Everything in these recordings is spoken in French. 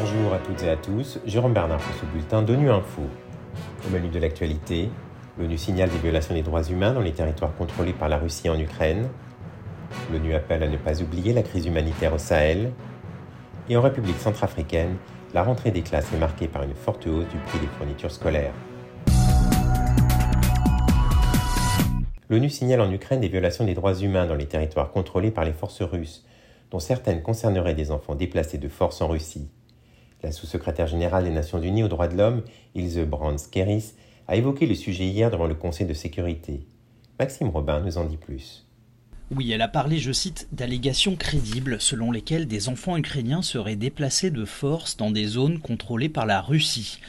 Bonjour à toutes et à tous, Jérôme Bernard pour ce bulletin d'ONU Info. Au menu de l'actualité, l'ONU signale des violations des droits humains dans les territoires contrôlés par la Russie en Ukraine. L'ONU appelle à ne pas oublier la crise humanitaire au Sahel. Et en République centrafricaine, la rentrée des classes est marquée par une forte hausse du prix des fournitures scolaires. L'ONU signale en Ukraine des violations des droits humains dans les territoires contrôlés par les forces russes, dont certaines concerneraient des enfants déplacés de force en Russie. La sous-secrétaire générale des Nations Unies aux droits de l'homme, Ilse Brands-Keris, a évoqué le sujet hier devant le Conseil de sécurité. Maxime Robin nous en dit plus. Oui, elle a parlé, je cite, d'allégations crédibles selon lesquelles des enfants ukrainiens seraient déplacés de force dans des zones contrôlées par la Russie.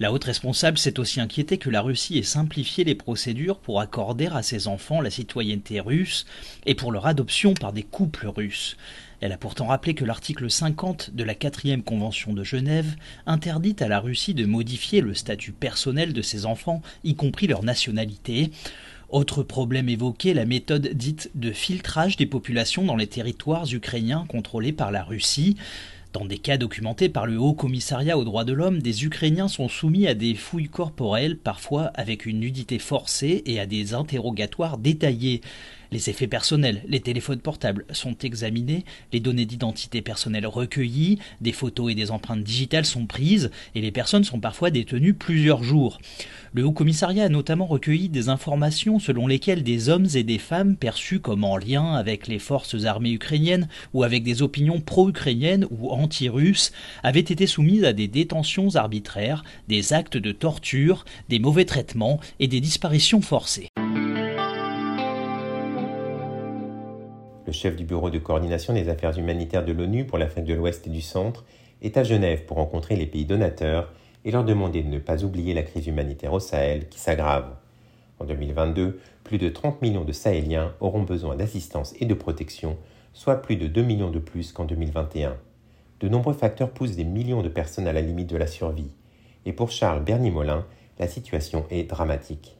La haute responsable s'est aussi inquiétée que la Russie ait simplifié les procédures pour accorder à ses enfants la citoyenneté russe et pour leur adoption par des couples russes. Elle a pourtant rappelé que l'article 50 de la quatrième convention de Genève interdit à la Russie de modifier le statut personnel de ses enfants, y compris leur nationalité. Autre problème évoqué, la méthode dite de filtrage des populations dans les territoires ukrainiens contrôlés par la Russie. Dans des cas documentés par le Haut Commissariat aux droits de l'homme, des Ukrainiens sont soumis à des fouilles corporelles, parfois avec une nudité forcée et à des interrogatoires détaillés. Les effets personnels, les téléphones portables sont examinés, les données d'identité personnelle recueillies, des photos et des empreintes digitales sont prises et les personnes sont parfois détenues plusieurs jours. Le Haut Commissariat a notamment recueilli des informations selon lesquelles des hommes et des femmes perçus comme en lien avec les forces armées ukrainiennes ou avec des opinions pro-ukrainiennes ou anti-russes avaient été soumis à des détentions arbitraires, des actes de torture, des mauvais traitements et des disparitions forcées. Le chef du Bureau de coordination des affaires humanitaires de l'ONU pour l'Afrique de l'Ouest et du Centre est à Genève pour rencontrer les pays donateurs et leur demander de ne pas oublier la crise humanitaire au Sahel qui s'aggrave. En 2022, plus de 30 millions de Sahéliens auront besoin d'assistance et de protection, soit plus de 2 millions de plus qu'en 2021. De nombreux facteurs poussent des millions de personnes à la limite de la survie. Et pour Charles Bernier-Molin, la situation est dramatique.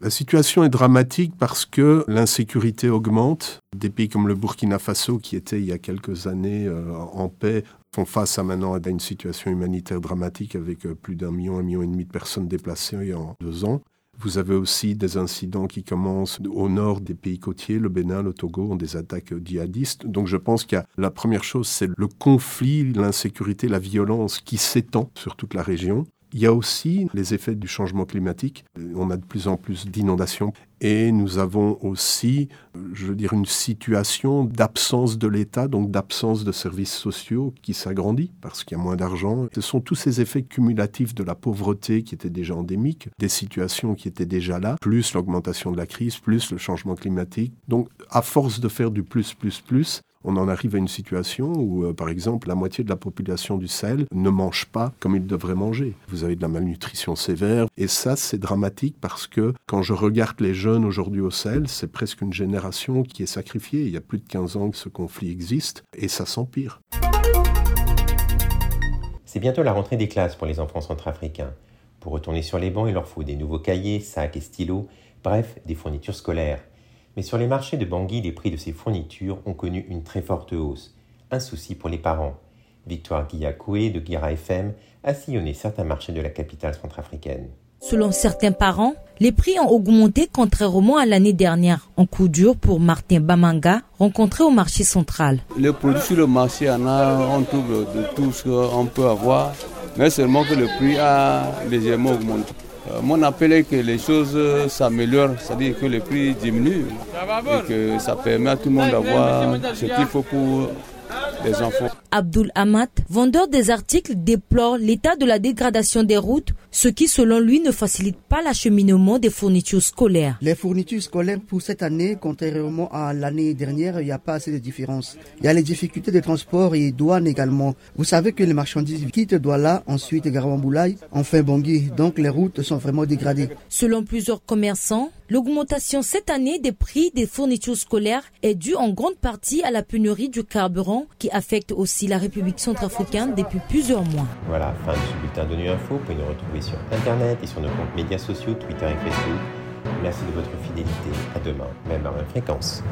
La situation est dramatique parce que l'insécurité augmente. Des pays comme le Burkina Faso, qui était il y a quelques années euh, en paix, font face à maintenant à une situation humanitaire dramatique avec euh, plus d'un million, un million et demi de personnes déplacées en deux ans. Vous avez aussi des incidents qui commencent au nord des pays côtiers, le Bénin, le Togo ont des attaques djihadistes. Donc je pense qu'il y a la première chose, c'est le conflit, l'insécurité, la violence qui s'étend sur toute la région. Il y a aussi les effets du changement climatique. On a de plus en plus d'inondations et nous avons aussi, je veux dire, une situation d'absence de l'État, donc d'absence de services sociaux qui s'agrandit parce qu'il y a moins d'argent. Ce sont tous ces effets cumulatifs de la pauvreté qui était déjà endémique, des situations qui étaient déjà là, plus l'augmentation de la crise, plus le changement climatique. Donc, à force de faire du plus, plus, plus, on en arrive à une situation où, euh, par exemple, la moitié de la population du Sahel ne mange pas comme il devrait manger. Vous avez de la malnutrition sévère. Et ça, c'est dramatique parce que quand je regarde les jeunes aujourd'hui au Sahel, c'est presque une génération qui est sacrifiée. Il y a plus de 15 ans que ce conflit existe et ça s'empire. C'est bientôt la rentrée des classes pour les enfants centrafricains. Pour retourner sur les bancs, il leur faut des nouveaux cahiers, sacs et stylos, bref, des fournitures scolaires. Mais sur les marchés de Bangui, les prix de ces fournitures ont connu une très forte hausse. Un souci pour les parents. Victoire Guillacoué de Guira FM a sillonné certains marchés de la capitale centrafricaine. Selon certains parents, les prix ont augmenté contrairement à l'année dernière. En coup dur pour Martin Bamanga, rencontré au marché central. Les produits sur le marché, on, on trouve de tout ce qu'on peut avoir, mais seulement que le prix a légèrement augmenté. Euh, mon appel est que les choses s'améliorent, c'est-à-dire que les prix diminuent et que ça permet à tout le monde d'avoir ce qu'il faut pour les enfants. Abdul Amat, vendeur des articles, déplore l'état de la dégradation des routes, ce qui selon lui ne facilite pas l'acheminement des fournitures scolaires. Les fournitures scolaires pour cette année, contrairement à l'année dernière, il n'y a pas assez de différence. Il y a les difficultés de transport et douane également. Vous savez que les marchandises quittent Douala, ensuite Garamboulaye, enfin Bangui, donc les routes sont vraiment dégradées. Selon plusieurs commerçants, L'augmentation cette année des prix des fournitures scolaires est due en grande partie à la pénurie du carburant qui affecte aussi la République centrafricaine depuis plusieurs mois. Voilà, fin de ce bulletin de Info. Vous pouvez nous retrouver sur Internet et sur nos comptes médias sociaux, Twitter et Facebook. Merci de votre fidélité. À demain, même à même fréquence.